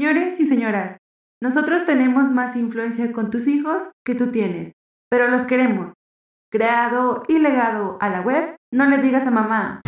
Señores y señoras, nosotros tenemos más influencia con tus hijos que tú tienes, pero los queremos. Creado y legado a la web, no le digas a mamá.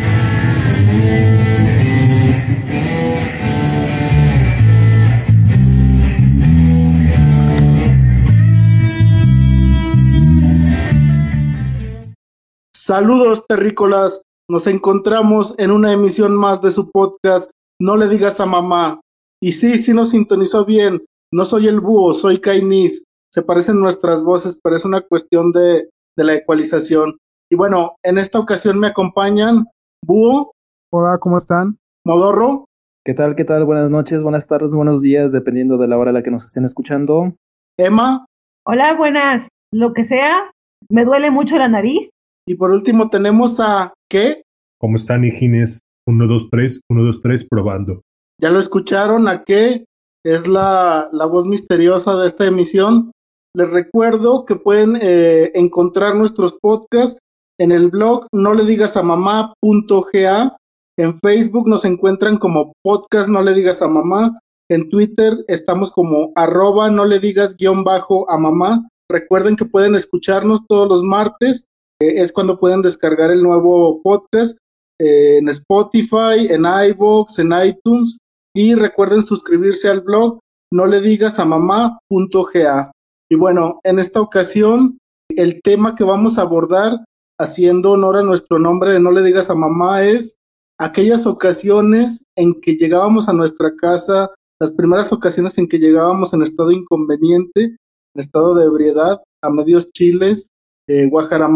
Saludos terrícolas, nos encontramos en una emisión más de su podcast No le digas a mamá. Y sí, sí nos sintonizó bien, no soy el búho, soy Kainis. Se parecen nuestras voces, pero es una cuestión de, de la ecualización. Y bueno, en esta ocasión me acompañan Búho. Hola, ¿cómo están? Modorro. ¿Qué tal? ¿Qué tal? Buenas noches, buenas tardes, buenos días, dependiendo de la hora a la que nos estén escuchando. Emma. Hola, buenas. Lo que sea, me duele mucho la nariz. Y por último tenemos a ¿qué? ¿Cómo están, hijines? 1, 2, 3, 1, 2, 3, probando. ¿Ya lo escucharon? ¿A qué? Es la, la voz misteriosa de esta emisión. Les recuerdo que pueden eh, encontrar nuestros podcasts en el blog no le digas a mamá.ga. En Facebook nos encuentran como podcast no le digas a mamá. En Twitter estamos como arroba no le digas guion bajo mamá. Recuerden que pueden escucharnos todos los martes es cuando pueden descargar el nuevo podcast eh, en Spotify, en iVoox, en iTunes y recuerden suscribirse al blog no le digas a mamá.ga. Y bueno, en esta ocasión el tema que vamos a abordar haciendo honor a nuestro nombre de no le digas a mamá es aquellas ocasiones en que llegábamos a nuestra casa, las primeras ocasiones en que llegábamos en estado inconveniente, en estado de ebriedad, a medios chiles, eh, Guajara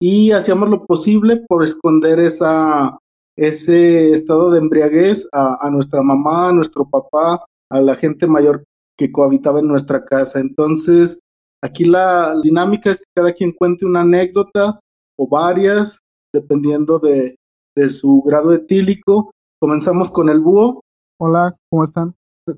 y hacíamos lo posible por esconder esa, ese estado de embriaguez a, nuestra mamá, a nuestro papá, a la gente mayor que cohabitaba en nuestra casa. Entonces, aquí la dinámica es que cada quien cuente una anécdota o varias, dependiendo de, de su grado etílico. Comenzamos con el búho. Hola, ¿cómo están?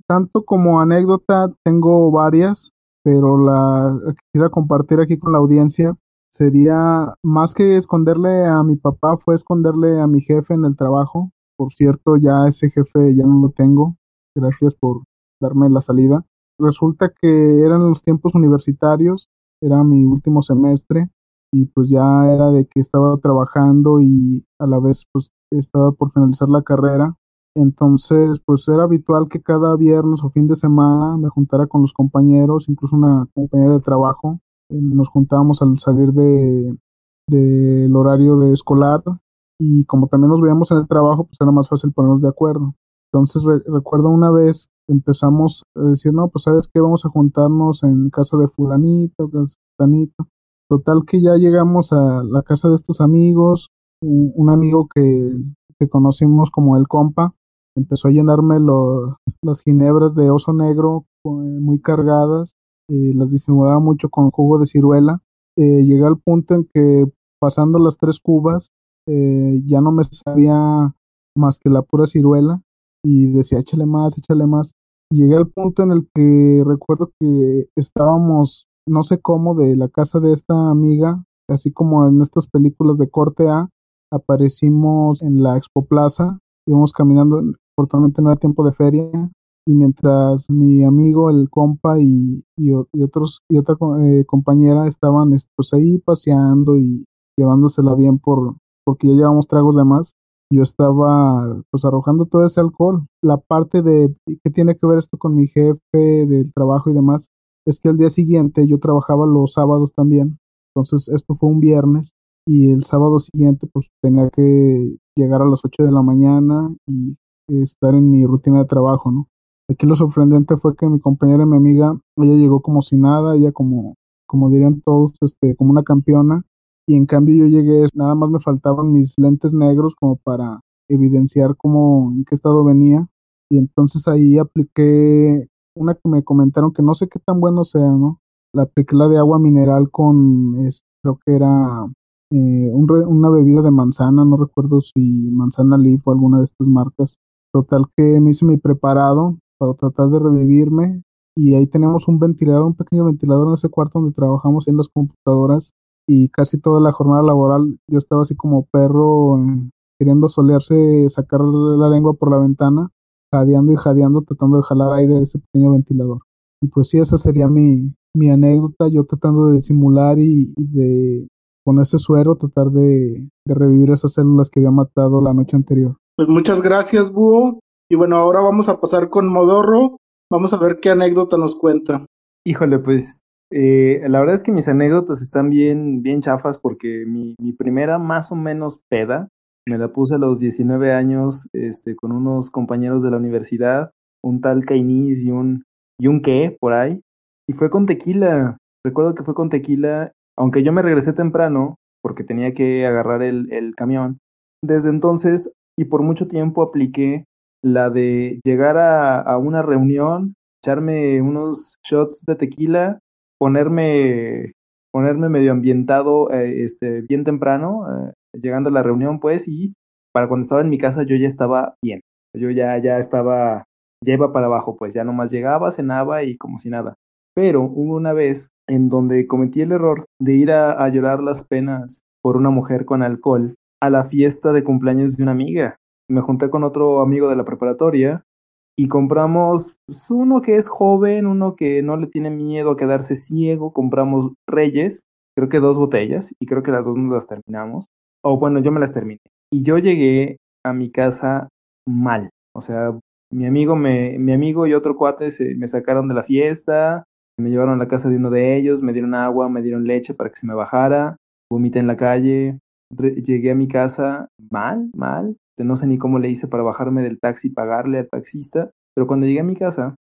Tanto como anécdota tengo varias pero la quisiera compartir aquí con la audiencia sería más que esconderle a mi papá, fue esconderle a mi jefe en el trabajo. Por cierto, ya ese jefe ya no lo tengo. Gracias por darme la salida. Resulta que eran los tiempos universitarios, era mi último semestre y pues ya era de que estaba trabajando y a la vez pues estaba por finalizar la carrera entonces, pues era habitual que cada viernes o fin de semana me juntara con los compañeros, incluso una compañera de trabajo. Eh, nos juntábamos al salir de del horario de escolar y como también nos veíamos en el trabajo, pues era más fácil ponernos de acuerdo. Entonces recuerdo una vez empezamos a decir, no, pues sabes que vamos a juntarnos en casa de fulanito, fulanito. Total que ya llegamos a la casa de estos amigos, un, amigo que, que conocimos como el compa, empezó a llenarme las ginebras de oso negro muy cargadas, las disimulaba mucho con jugo de ciruela. Eh, llegué al punto en que pasando las tres cubas eh, ya no me sabía más que la pura ciruela y decía échale más, échale más. llegué al punto en el que recuerdo que estábamos, no sé cómo, de la casa de esta amiga, así como en estas películas de corte A, aparecimos en la Expo Plaza íbamos caminando, afortunadamente no era tiempo de feria, y mientras mi amigo, el compa y, otros, y otra eh, compañera estaban pues ahí paseando y llevándosela bien por, porque ya llevamos tragos de más, yo estaba pues arrojando todo ese alcohol. La parte de qué tiene que ver esto con mi jefe del trabajo y demás, es que al día siguiente yo trabajaba los sábados también. Entonces esto fue un viernes y el sábado siguiente pues tenía que llegar a las 8 de la mañana y estar en mi rutina de trabajo, ¿no? Aquí lo sorprendente fue que mi compañera y mi amiga, ella llegó como si nada, ella como, como dirían todos, este, como una campeona, y en cambio yo llegué, nada más me faltaban mis lentes negros como para evidenciar cómo, en qué estado venía, y entonces ahí apliqué una que me comentaron que no sé qué tan bueno sea, ¿no? La apliqué la de agua mineral con, creo que era eh, una bebida de manzana, no recuerdo si manzana leaf o alguna de estas marcas. Total que me hice mi preparado para tratar de revivirme y ahí tenemos un ventilador, un pequeño ventilador en ese cuarto donde trabajamos en las computadoras y casi toda la jornada laboral yo estaba así como perro eh, queriendo solearse, sacar la lengua por la ventana jadeando y jadeando, tratando de jalar aire de ese pequeño ventilador. Y pues sí, esa sería mi, mi anécdota, yo tratando de simular y, de con ese suero tratar de, de revivir esas células que había matado la noche anterior. Pues muchas gracias, Búho. Y bueno, ahora vamos a pasar con Modorro. Vamos a ver qué anécdota nos cuenta. Híjole, pues eh, la verdad es que mis anécdotas están bien, bien chafas porque mi, primera más o menos peda me la puse a los 19 años este, con unos compañeros de la universidad, un tal Cainis y un, y un qué por ahí. Y fue con tequila. Recuerdo que fue con tequila, aunque yo me regresé temprano porque tenía que agarrar el, el camión. Desde entonces y por mucho tiempo apliqué la de llegar a, a una reunión, echarme unos shots de tequila, ponerme, ponerme medio ambientado eh, este, bien temprano, eh, llegando a la reunión, pues, y para cuando estaba en mi casa yo ya estaba bien. Yo ya, ya estaba, ya iba para abajo, pues ya nomás llegaba, cenaba y como si nada. Pero hubo una vez en donde cometí el error de ir a, a llorar las penas por una mujer con alcohol a la fiesta de cumpleaños de una amiga. Me junté con otro amigo de la preparatoria y compramos pues, uno que es joven, uno que no le tiene miedo a quedarse ciego, compramos Reyes, creo que dos botellas y creo que las dos nos las terminamos. O bueno, yo me las terminé. Y yo llegué a mi casa mal. O sea, mi amigo, me, mi amigo y otro cuate se, me sacaron de la fiesta, me llevaron a la casa de uno de ellos, me dieron agua, me dieron leche para que se me bajara, vomité en la calle, llegué a mi casa mal, mal, no sé ni cómo le hice para bajarme del taxi y pagarle al taxista, pero cuando llegué a mi casa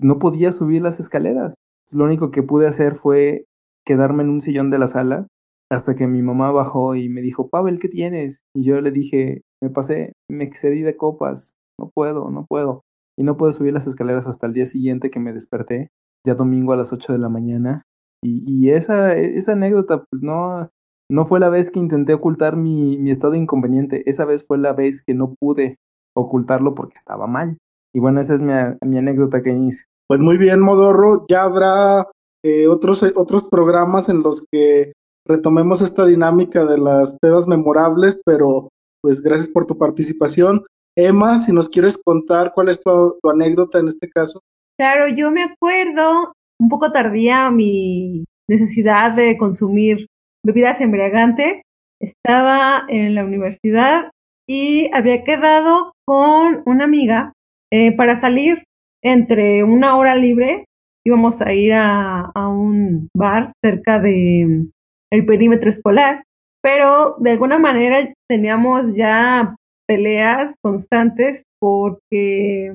no podía subir las escaleras. Lo único que pude hacer fue quedarme en un sillón de la sala hasta que mi mamá bajó y me dijo, Pavel, ¿qué tienes? Y yo le dije, me pasé, me excedí de copas, no puedo, no puedo. Y no pude subir las escaleras hasta el día siguiente que me desperté, ya domingo a las 8 de la mañana. Y, y esa, esa anécdota, pues no, no fue la vez que intenté ocultar mi, mi estado inconveniente, esa vez fue la vez que no pude ocultarlo porque estaba mal. Y bueno, esa es mi, mi anécdota que hice. Pues muy bien, Modorro. Ya habrá eh, otros, otros programas en los que retomemos esta dinámica de las pedas memorables, pero pues gracias por tu participación. Emma, si nos quieres contar cuál es tu, tu anécdota en este caso. Claro, yo me acuerdo, un poco tardía mi necesidad de consumir bebidas embriagantes. Estaba en la universidad y había quedado con una amiga eh, para salir entre una hora libre. Íbamos a ir a, un bar cerca de el perímetro escolar, pero de alguna manera teníamos ya peleas constantes porque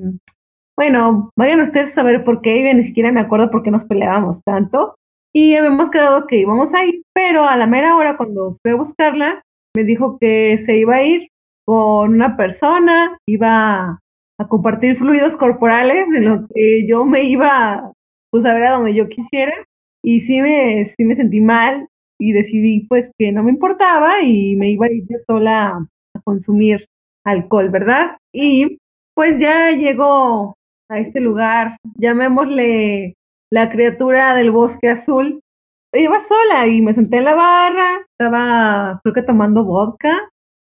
bueno, vayan ustedes a saber por qué, y ni siquiera me acuerdo por qué nos peleábamos tanto. Y habíamos quedado que íbamos a ir, pero a la mera hora cuando fui a buscarla, me dijo que se iba a ir con una persona, iba a compartir fluidos corporales, en lo que yo me iba pues a ver a donde yo quisiera. Y sí me, sí me sentí mal y decidí pues que no me importaba y me iba a ir yo sola a consumir alcohol, ¿verdad? Y pues ya llegó a este lugar, llamémosle la criatura del bosque azul. Iba sola y me senté en la barra, estaba creo que tomando vodka,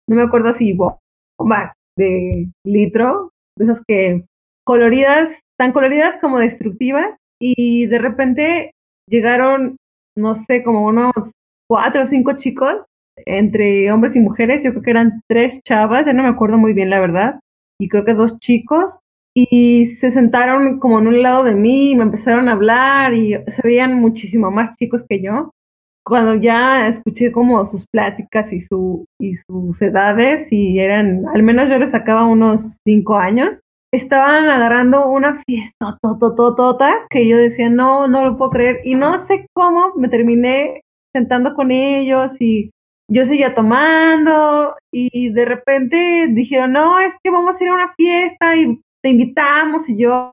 no me acuerdo si bombas de litro, de esas que coloridas, tan coloridas como destructivas, y de repente llegaron, no sé, como unos cuatro o cinco chicos, entre hombres y mujeres, yo creo que eran tres chavas, ya no me acuerdo muy bien la verdad, y creo que dos chicos, y se sentaron como en un lado de mí y me empezaron a hablar y se veían muchísimo más chicos que yo. Cuando ya escuché como sus pláticas y, su, y sus edades y eran, al menos yo les sacaba unos cinco años, estaban agarrando una fiesta totototota que yo decía, no, no lo puedo creer. Y no sé cómo me terminé sentando con ellos y yo seguía tomando y de repente dijeron, no, es que vamos a ir a una fiesta y te invitamos y yo,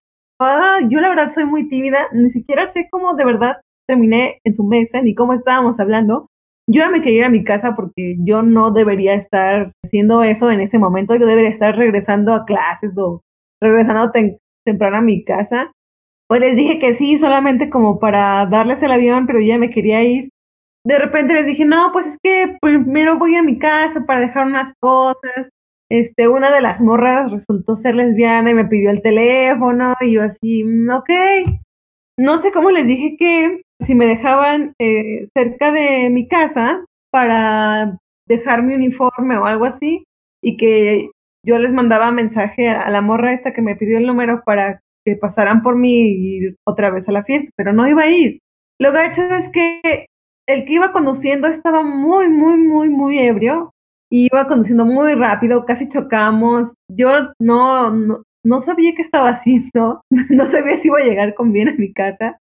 yo la verdad soy muy tímida, ni siquiera sé cómo de verdad terminé en su mesa ni cómo estábamos hablando. Yo ya me quería ir a mi casa porque yo no debería estar haciendo eso en ese momento, yo debería estar regresando a clases o regresando tem temprano a mi casa. Pues les dije que sí, solamente como para darles el avión, pero ya me quería ir. De repente les dije, no, pues es que primero voy a mi casa para dejar unas cosas este, una de las morras resultó ser lesbiana y me pidió el teléfono y yo así, mm, ok. No sé cómo les dije que si me dejaban eh, cerca de mi casa para dejar mi uniforme o algo así y que yo les mandaba mensaje a la morra esta que me pidió el número para que pasaran por mí y otra vez a la fiesta, pero no iba a ir. Lo gacho es que el que iba conduciendo estaba muy, muy, muy, muy ebrio. Iba conduciendo muy rápido, casi chocamos. Yo no, no, sabía qué estaba haciendo. No sabía si iba a llegar con bien a mi casa.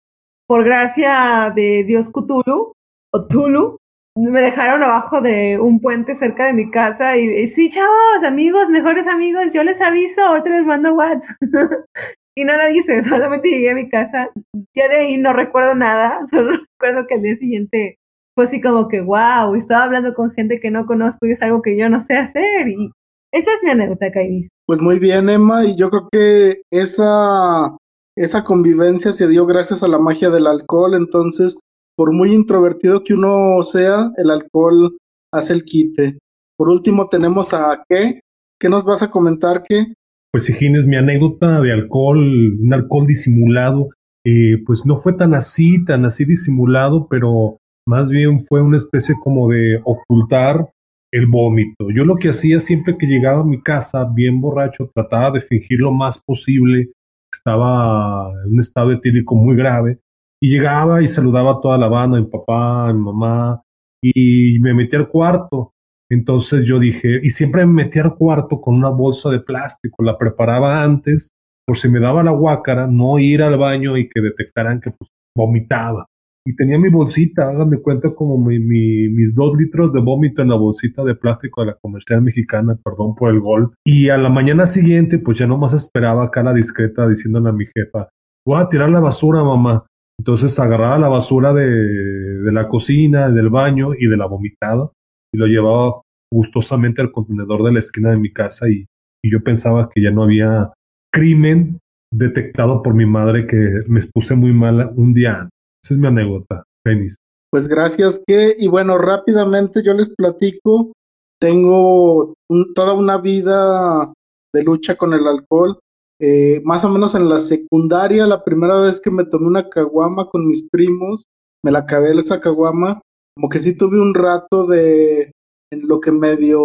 Por gracia de Dios Cthulhu, o Tulu, me dejaron abajo de un puente cerca de mi casa y, sí, chavos, amigos, mejores amigos, yo les aviso, ahorita les mando WhatsApp. y no lo hice, solamente llegué a mi casa. Ya de ahí no recuerdo nada, solo recuerdo que al día siguiente fue así como que, wow, estaba hablando con gente que no conozco y es algo que yo no sé hacer. Y esa es mi anécdota, Kairis. Pues muy bien, Emma, y yo creo que esa, esa convivencia se dio gracias a la magia del alcohol, entonces por muy introvertido que uno sea, el alcohol hace el quite. Por último tenemos a qué, ¿qué nos vas a comentar, qué? Pues es mi anécdota de alcohol, un alcohol disimulado, eh, pues no fue tan así, tan así disimulado, pero más bien fue una especie como de ocultar el vómito. Yo lo que hacía siempre que llegaba a mi casa bien borracho, trataba de fingir lo más posible, estaba en un estado etílico muy grave, y llegaba y saludaba a toda la banda, mi papá, mi mamá, y me metí al cuarto. Entonces yo dije, y siempre me metí al cuarto con una bolsa de plástico, la preparaba antes, por si me daba la guácara, no ir al baño y que detectaran que pues vomitaba. Y tenía mi bolsita, háganme cuenta como mis dos litros de vómito en la bolsita de plástico de la comercial mexicana, perdón por el gol. Y a la mañana siguiente, pues ya nomás esperaba acá la discreta diciéndole a mi jefa, voy a tirar la basura, mamá. Entonces agarraba la basura de, la cocina, del baño y de la vomitada y lo llevaba gustosamente al contenedor de la esquina de mi casa y, yo pensaba que ya no había crimen detectado por mi madre que me expuse muy mal un día antes. Esa es mi anécdota, Penis. Pues gracias, que, y bueno, rápidamente yo les platico, tengo toda una vida de lucha con el alcohol. Eh, más o menos en la secundaria, la primera vez que me tomé una caguama con mis primos, me la acabé esa caguama, como que sí tuve un rato de en lo que medio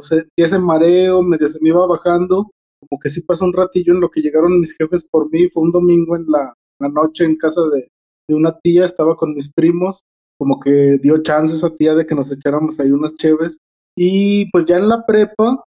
sentía ese mareo, medio se me iba bajando, como que sí pasó un ratillo en lo que llegaron mis jefes por mí, fue un domingo en la, noche en casa de, de, una tía, estaba con mis primos, como que dio chance esa tía de que nos echáramos ahí unas cheves, y pues ya en la prepa,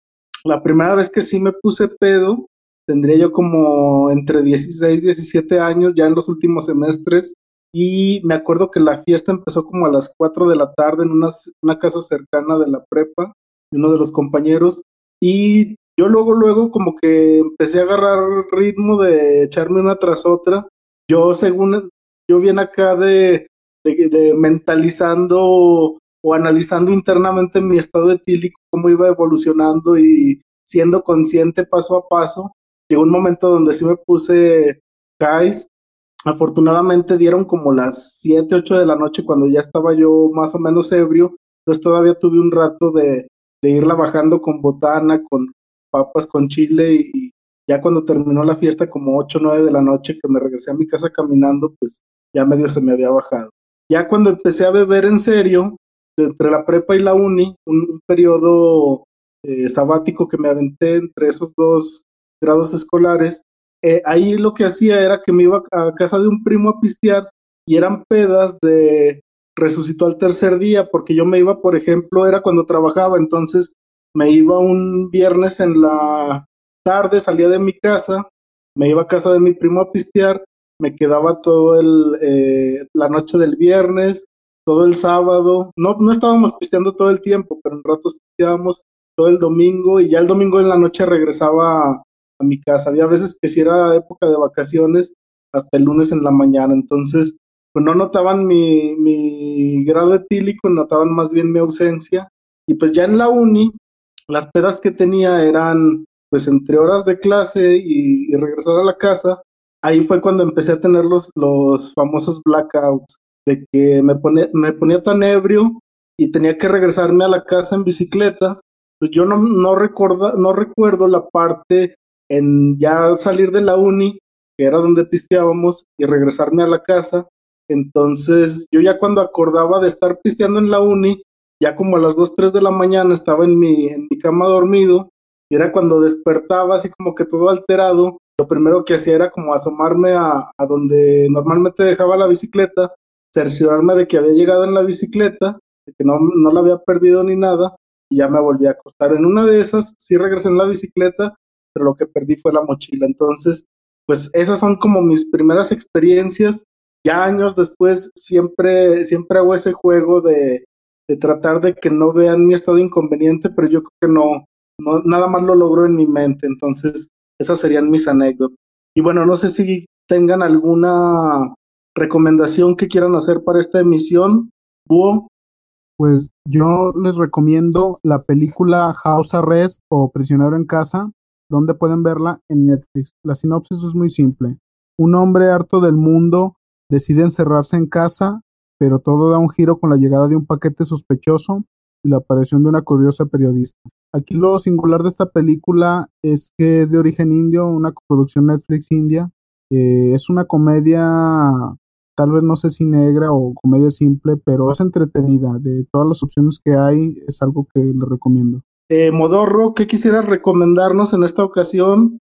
la primera vez que sí me puse pedo, tendría yo como entre 16 y 17 años, ya en los últimos semestres, y me acuerdo que la fiesta empezó como a las 4 de la tarde en una, una casa cercana de la prepa, de uno de los compañeros, y yo luego, luego como que empecé a agarrar ritmo de echarme una tras otra, yo según, yo bien acá de, de, mentalizando o analizando internamente mi estado etílico, cómo iba evolucionando y siendo consciente paso a paso, llegó un momento donde sí me puse guys. Afortunadamente dieron como las 7, 8 de la noche cuando ya estaba yo más o menos ebrio. Entonces todavía tuve un rato de, de irla bajando con botana, con papas, con chile y ya cuando terminó la fiesta como 8, 9 de la noche que me regresé a mi casa caminando, pues ya medio se me había bajado. Ya cuando empecé a beber en serio, entre la prepa y la uni, un, periodo eh, sabático que me aventé entre esos dos grados escolares, eh, ahí lo que hacía era que me iba a casa de un primo a pistear y eran pedas de resucitó al tercer día, porque yo me iba, por ejemplo, era cuando trabajaba, entonces me iba un viernes en la tarde, salía de mi casa, me iba a casa de mi primo a pistear, me quedaba todo el, eh, la noche del viernes, todo el sábado, no, no estábamos pisteando todo el tiempo, pero en ratos pisteábamos todo el domingo y ya el domingo en la noche regresaba a mi casa. Había veces que si era época de vacaciones, hasta el lunes en la mañana. Entonces, pues no notaban mi, mi grado etílico, notaban más bien mi ausencia. Y pues ya en la uni, las pedas que tenía eran pues entre horas de clase y, regresar a la casa. Ahí fue cuando empecé a tener los, los famosos blackouts, de que me, me ponía tan ebrio y tenía que regresarme a la casa en bicicleta pues yo no, no, recuerdo, no recuerdo la parte en ya salir de la uni, que era donde pisteábamos, y regresarme a la casa. Entonces, yo ya cuando acordaba de estar pisteando en la uni, ya como a las 2, 3 de la mañana estaba en mi, en mi cama dormido, y era cuando despertaba así como que todo alterado. Lo primero que hacía era como asomarme a, donde normalmente dejaba la bicicleta, cerciorarme de que había llegado en la bicicleta, de que no, no la había perdido ni nada, y ya me volví a acostar. En una de esas sí regresé en la bicicleta, pero lo que perdí fue la mochila. Entonces, pues esas son como mis primeras experiencias. Ya años después siempre, siempre hago ese juego de, de tratar de que no vean mi estado inconveniente, pero yo creo que no, no, nada más lo logro en mi mente. Entonces, esas serían mis anécdotas. Y bueno, no sé si tengan alguna recomendación que quieran hacer para esta emisión. Búho. Pues yo les recomiendo la película House Arrest o Prisionero en Casa, donde pueden verla en Netflix. La sinopsis es muy simple. Un hombre harto del mundo decide encerrarse en casa, pero todo da un giro con la llegada de un paquete sospechoso y la aparición de una curiosa periodista. Aquí lo singular de esta película es que es de origen indio, una producción Netflix india. Eh, es una comedia tal vez no sé si negra o comedia simple, pero es entretenida. De todas las opciones que hay, es algo que le recomiendo. Eh, Modorro, ¿qué quisieras recomendarnos en esta ocasión?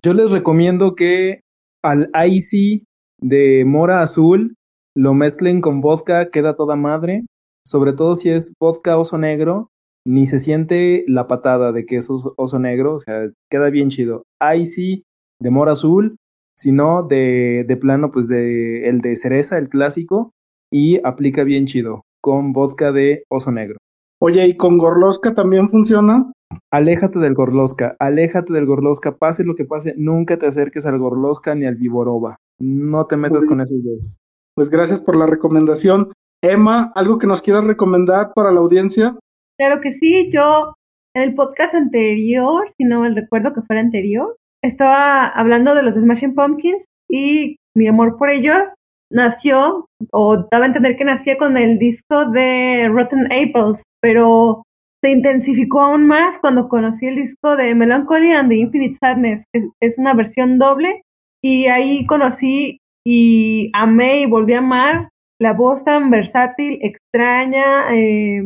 Yo les recomiendo que al Icy de mora azul lo mezclen con vodka, queda toda madre. Sobre todo si es vodka oso negro, ni se siente la patada de que es oso negro, o sea, queda bien chido. Icy de mora azul sino de, de plano, pues de el de cereza, el clásico, y aplica bien chido, con vodka de oso negro. Oye, ¿y con Gorlosca también funciona? Aléjate del Gorlosca, aléjate del Gorlosca, pase lo que pase, nunca te acerques al Gorlosca ni al Viboroba. No te metas con esos dos. Pues gracias por la recomendación. Emma, ¿algo que nos quieras recomendar para la audiencia? Claro que sí, yo en el podcast anterior, si no me recuerdo que fuera anterior, estaba hablando de los Smashing Pumpkins y mi amor por ellos nació, o daba a entender que nacía con el disco de Rotten Apples, pero se intensificó aún más cuando conocí el disco de Melancholy and the Infinite Sadness, que es una versión doble, y ahí conocí y amé y volví a amar la voz tan versátil, extraña, eh,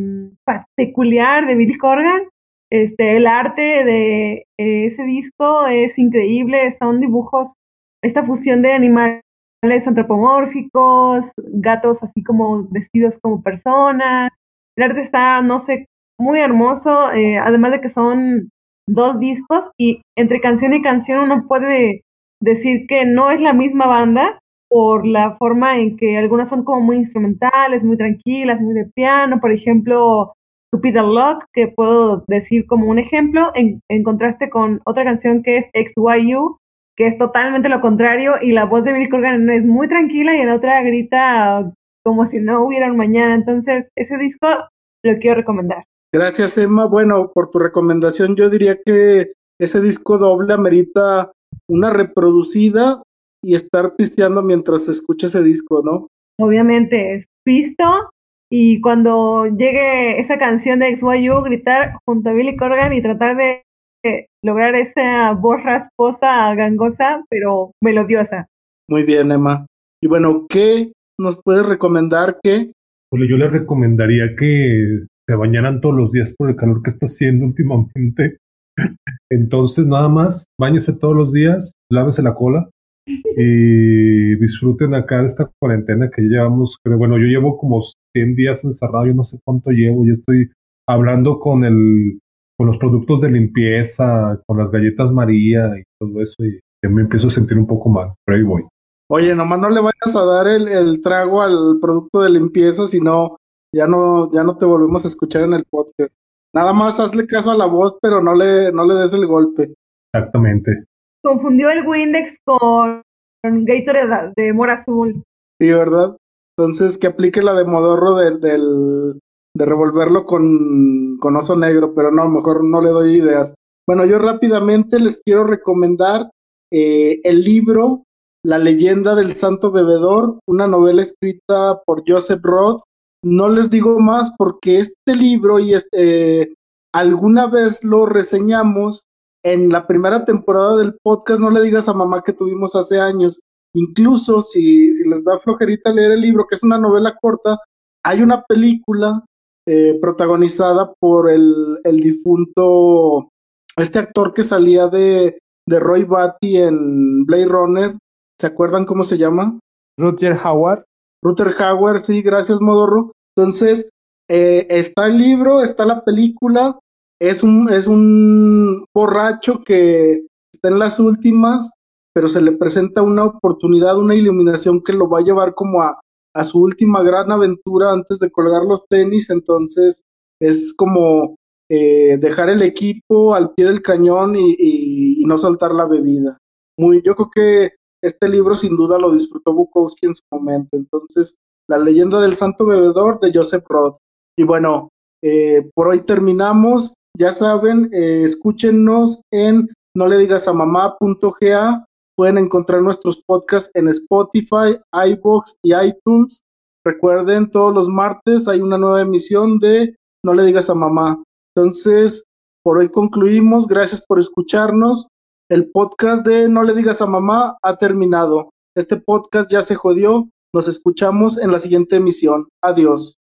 peculiar de Billy Corgan este, el arte de eh, ese disco es increíble, son dibujos, esta fusión de animales antropomórficos, gatos así como vestidos como personas. El arte está, no sé, muy hermoso, eh, además de que son dos discos y entre canción y canción uno puede decir que no es la misma banda por la forma en que algunas son como muy instrumentales, muy tranquilas, muy de piano, por ejemplo, Stupid Luck, que puedo decir como un ejemplo, en, contraste con otra canción que es XYU, que es totalmente lo contrario, y la voz de Billy Corgan es muy tranquila y en la otra grita como si no hubiera un mañana. Entonces, ese disco lo quiero recomendar. Gracias, Emma. Bueno, por tu recomendación, yo diría que ese disco doble amerita una reproducida y estar pisteando mientras se escucha ese disco, ¿no? Obviamente, es pisto y cuando llegue esa canción de XYU, gritar junto a Billy Corgan y tratar de lograr esa voz rasposa, gangosa, pero melodiosa. Muy bien, Emma. Y bueno, ¿qué nos puedes recomendar que? yo les recomendaría que se bañaran todos los días por el calor que está haciendo últimamente. Entonces, nada más, bañese todos los días, lávese la cola, y disfruten acá de esta cuarentena que llevamos. Pero bueno, yo llevo como 100 días encerrado, yo no sé cuánto llevo, y estoy hablando con el con los productos de limpieza, con las galletas María y todo eso, y me empiezo a sentir un poco mal, pero ahí voy. Oye, nomás no le vayas a dar el, el trago al producto de limpieza, si no, ya no, ya no te volvemos a escuchar en el podcast. Nada más hazle caso a la voz, pero no le, no le des el golpe. Exactamente confundió el Windex con Gatorade de Mora Azul. Sí, ¿verdad? Entonces que aplique la de Modorro del, de revolverlo con, con oso negro, pero no, mejor no le doy ideas. Bueno, yo rápidamente les quiero recomendar eh, el libro La leyenda del santo bebedor, una novela escrita por Joseph Roth. No les digo más porque este libro y este, alguna vez lo reseñamos en la primera temporada del podcast No le digas a mamá que tuvimos hace años. Incluso si, si les da flojerita leer el libro, que es una novela corta, hay una película eh, protagonizada por el, el, difunto, este actor que salía de, de Roy Batty en Blade Runner. ¿Se acuerdan cómo se llama? Rutger Howard. Rutger Howard, sí, gracias Modorro. Entonces, eh, está el libro, está la película, es un, es un borracho que está en las últimas, pero se le presenta una oportunidad, una iluminación que lo va a llevar como a, a su última gran aventura antes de colgar los tenis, entonces es como eh, dejar el equipo al pie del cañón y, y, no soltar la bebida. Muy, yo creo que este libro sin duda lo disfrutó Bukowski en su momento. Entonces, La leyenda del santo bebedor de Joseph Roth. Y bueno, eh, por hoy terminamos. Ya saben, eh, escúchenos en no le digas a mamá.ga. Pueden encontrar nuestros podcasts en Spotify, iBox y iTunes. Recuerden, todos los martes hay una nueva emisión de No le digas a mamá. Entonces, por hoy concluimos. Gracias por escucharnos. El podcast de No le digas a mamá ha terminado. Este podcast ya se jodió. Nos escuchamos en la siguiente emisión. Adiós.